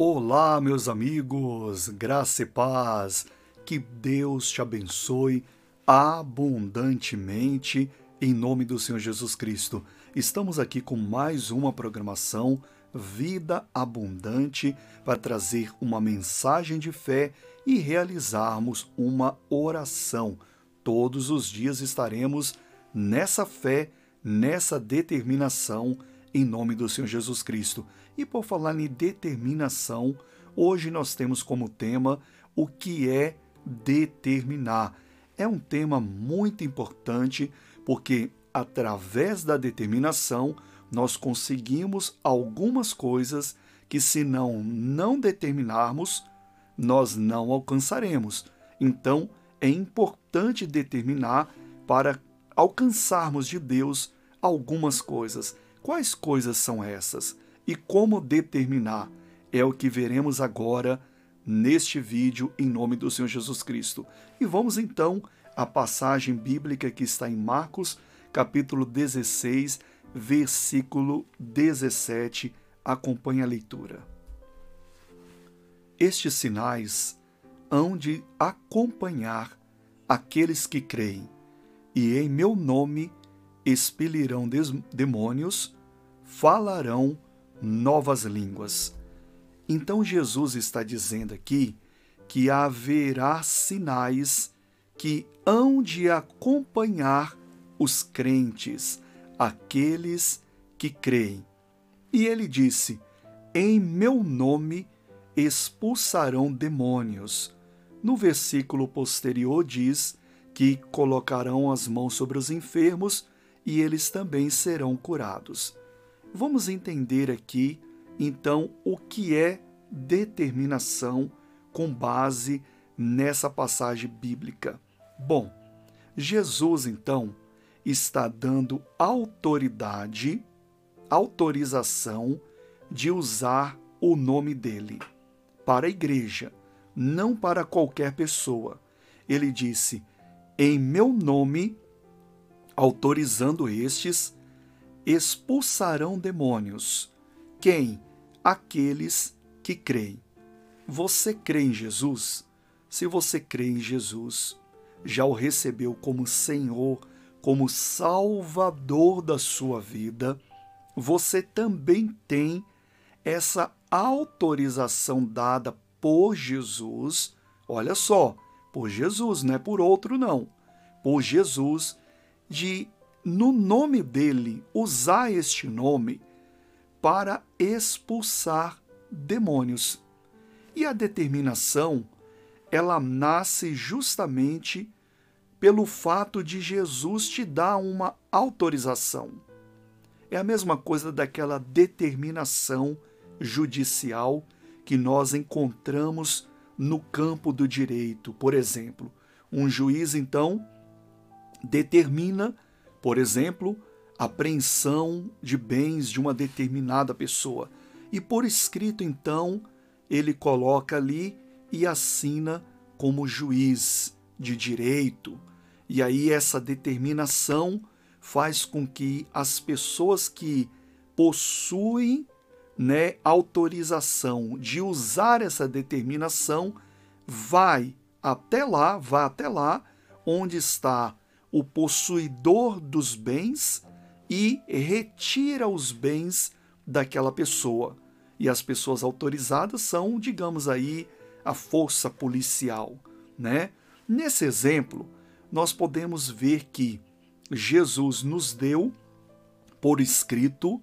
Olá, meus amigos, graça e paz, que Deus te abençoe abundantemente em nome do Senhor Jesus Cristo. Estamos aqui com mais uma programação Vida Abundante para trazer uma mensagem de fé e realizarmos uma oração. Todos os dias estaremos nessa fé, nessa determinação em nome do Senhor Jesus Cristo. E por falar em determinação, hoje nós temos como tema o que é determinar. É um tema muito importante porque através da determinação nós conseguimos algumas coisas que se não não determinarmos, nós não alcançaremos. Então, é importante determinar para alcançarmos de Deus algumas coisas. Quais coisas são essas? E como determinar? É o que veremos agora neste vídeo em nome do Senhor Jesus Cristo. E vamos então à passagem bíblica que está em Marcos, capítulo 16, versículo 17. Acompanhe a leitura. Estes sinais hão de acompanhar aqueles que creem, e em meu nome expelirão demônios, falarão novas línguas. Então Jesus está dizendo aqui que haverá sinais que hão de acompanhar os crentes, aqueles que creem. E ele disse: Em meu nome expulsarão demônios. No versículo posterior diz que colocarão as mãos sobre os enfermos e eles também serão curados. Vamos entender aqui, então, o que é determinação com base nessa passagem bíblica. Bom, Jesus, então, está dando autoridade, autorização de usar o nome dele para a igreja, não para qualquer pessoa. Ele disse: Em meu nome autorizando estes, expulsarão demônios. Quem? Aqueles que creem. Você crê em Jesus? Se você crê em Jesus, já o recebeu como Senhor, como Salvador da sua vida, você também tem essa autorização dada por Jesus. Olha só, por Jesus, não é por outro, não. Por Jesus de, no nome dele, usar este nome para expulsar demônios. E a determinação, ela nasce justamente pelo fato de Jesus te dar uma autorização. É a mesma coisa daquela determinação judicial que nós encontramos no campo do direito. Por exemplo, um juiz, então, determina, por exemplo, apreensão de bens de uma determinada pessoa. E por escrito, então, ele coloca ali e assina como juiz de direito. E aí essa determinação faz com que as pessoas que possuem né, autorização de usar essa determinação vai até lá, vá até lá onde está o possuidor dos bens e retira os bens daquela pessoa. E as pessoas autorizadas são, digamos aí, a força policial, né? Nesse exemplo, nós podemos ver que Jesus nos deu por escrito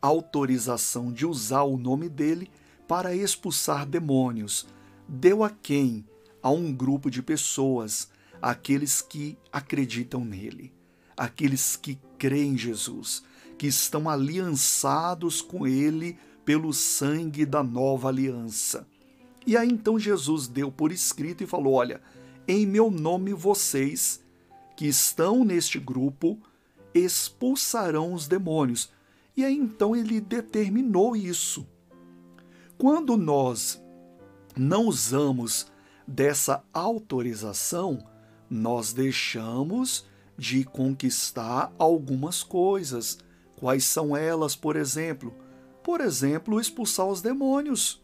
autorização de usar o nome dele para expulsar demônios. Deu a quem? A um grupo de pessoas aqueles que acreditam nele, aqueles que creem em Jesus, que estão aliançados com ele pelo sangue da nova aliança. E aí então Jesus deu por escrito e falou: Olha, em meu nome vocês que estão neste grupo expulsarão os demônios. E aí então ele determinou isso. Quando nós não usamos dessa autorização, nós deixamos de conquistar algumas coisas. Quais são elas, por exemplo? Por exemplo, expulsar os demônios.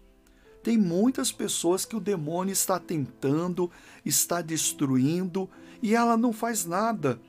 Tem muitas pessoas que o demônio está tentando, está destruindo e ela não faz nada.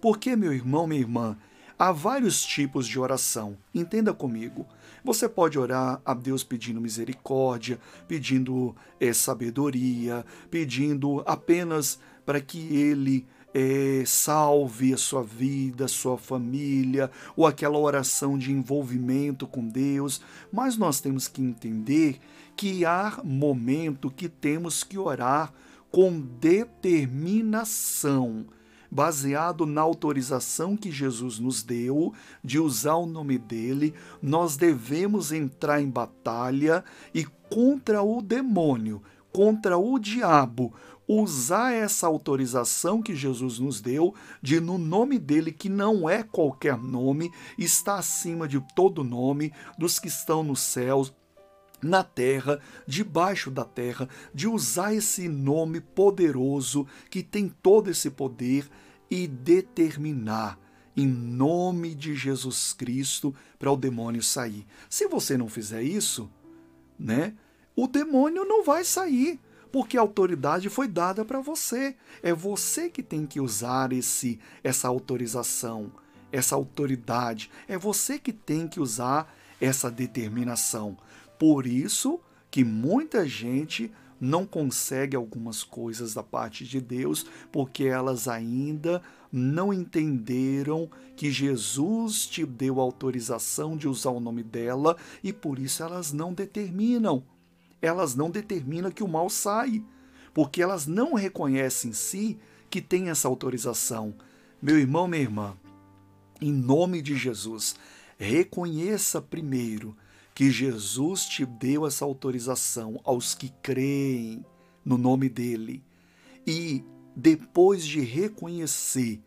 Porque, meu irmão, minha irmã, há vários tipos de oração. Entenda comigo. Você pode orar a Deus pedindo misericórdia, pedindo é, sabedoria, pedindo apenas para que Ele é, salve a sua vida, a sua família, ou aquela oração de envolvimento com Deus, mas nós temos que entender que há momento que temos que orar com determinação, baseado na autorização que Jesus nos deu de usar o nome dele, nós devemos entrar em batalha e contra o demônio, contra o diabo, usar essa autorização que Jesus nos deu de no nome dele, que não é qualquer nome, está acima de todo nome, dos que estão nos céus, na terra, debaixo da terra, de usar esse nome poderoso que tem todo esse poder e determinar em nome de Jesus Cristo para o demônio sair. Se você não fizer isso, né, o demônio não vai sair porque a autoridade foi dada para você. É você que tem que usar esse essa autorização, essa autoridade. É você que tem que usar essa determinação. Por isso que muita gente não consegue algumas coisas da parte de Deus, porque elas ainda não entenderam que Jesus te deu autorização de usar o nome dela e por isso elas não determinam elas não determinam que o mal sai, porque elas não reconhecem em si que tem essa autorização. Meu irmão, minha irmã, em nome de Jesus, reconheça primeiro que Jesus te deu essa autorização aos que creem no nome dele. E depois de reconhecer,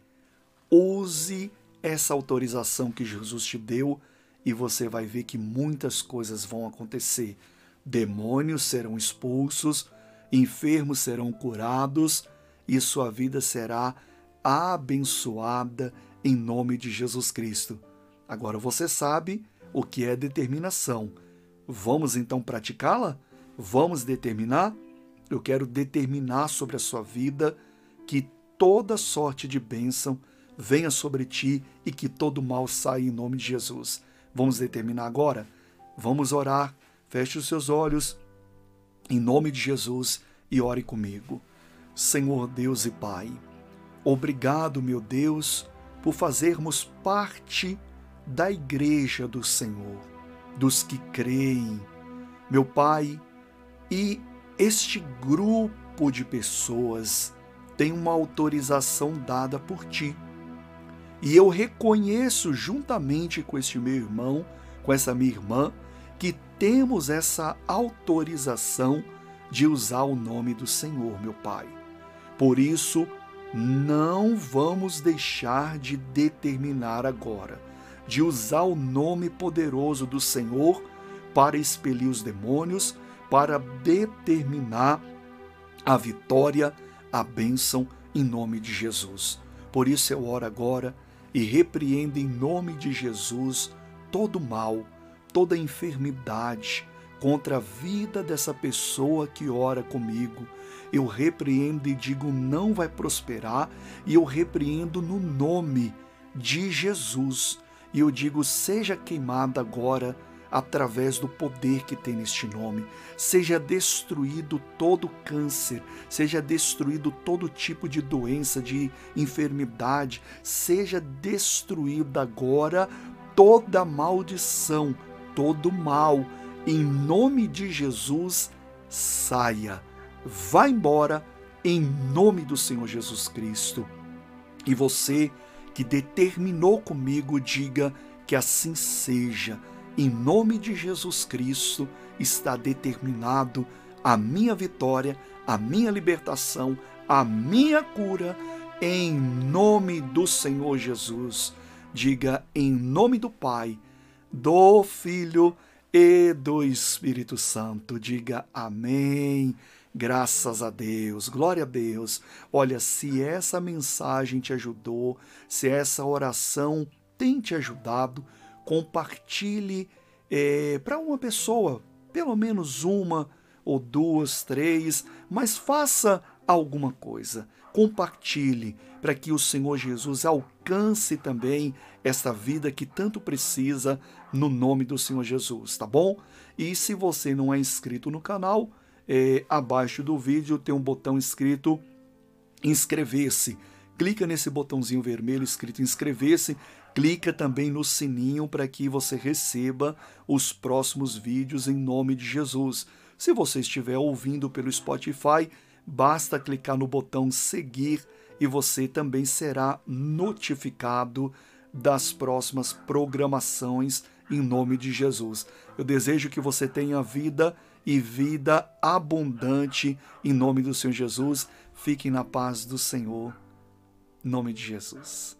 use essa autorização que Jesus te deu e você vai ver que muitas coisas vão acontecer demônios serão expulsos, enfermos serão curados e sua vida será abençoada em nome de Jesus Cristo. Agora você sabe o que é determinação. Vamos então praticá-la? Vamos determinar? Eu quero determinar sobre a sua vida que toda sorte de bênção venha sobre ti e que todo mal saia em nome de Jesus. Vamos determinar agora? Vamos orar Feche os seus olhos, em nome de Jesus, e ore comigo. Senhor Deus e Pai, obrigado, meu Deus, por fazermos parte da Igreja do Senhor, dos que creem. Meu Pai, e este grupo de pessoas tem uma autorização dada por Ti. E eu reconheço, juntamente com este meu irmão, com essa minha irmã, que temos essa autorização de usar o nome do Senhor, meu Pai. Por isso, não vamos deixar de determinar agora, de usar o nome poderoso do Senhor para expelir os demônios, para determinar a vitória, a bênção em nome de Jesus. Por isso eu oro agora e repreendo em nome de Jesus todo mal toda enfermidade contra a vida dessa pessoa que ora comigo. Eu repreendo e digo não vai prosperar, e eu repreendo no nome de Jesus. E eu digo seja queimada agora através do poder que tem neste nome. Seja destruído todo câncer, seja destruído todo tipo de doença, de enfermidade, seja destruída agora toda maldição todo mal, em nome de Jesus, saia, vá embora, em nome do Senhor Jesus Cristo. E você que determinou comigo, diga que assim seja. Em nome de Jesus Cristo está determinado a minha vitória, a minha libertação, a minha cura, em nome do Senhor Jesus. Diga em nome do Pai do Filho e do Espírito Santo. Diga amém. Graças a Deus, glória a Deus. Olha, se essa mensagem te ajudou, se essa oração tem te ajudado, compartilhe é, para uma pessoa, pelo menos uma, ou duas, três, mas faça alguma coisa. Compartilhe para que o Senhor Jesus alcance também esta vida que tanto precisa no nome do Senhor Jesus, tá bom? E se você não é inscrito no canal, é, abaixo do vídeo tem um botão escrito inscrever-se. Clica nesse botãozinho vermelho escrito inscrever-se. Clica também no sininho para que você receba os próximos vídeos em nome de Jesus. Se você estiver ouvindo pelo Spotify, basta clicar no botão seguir e você também será notificado das próximas programações em nome de Jesus. Eu desejo que você tenha vida e vida abundante em nome do Senhor Jesus. Fiquem na paz do Senhor. Em nome de Jesus.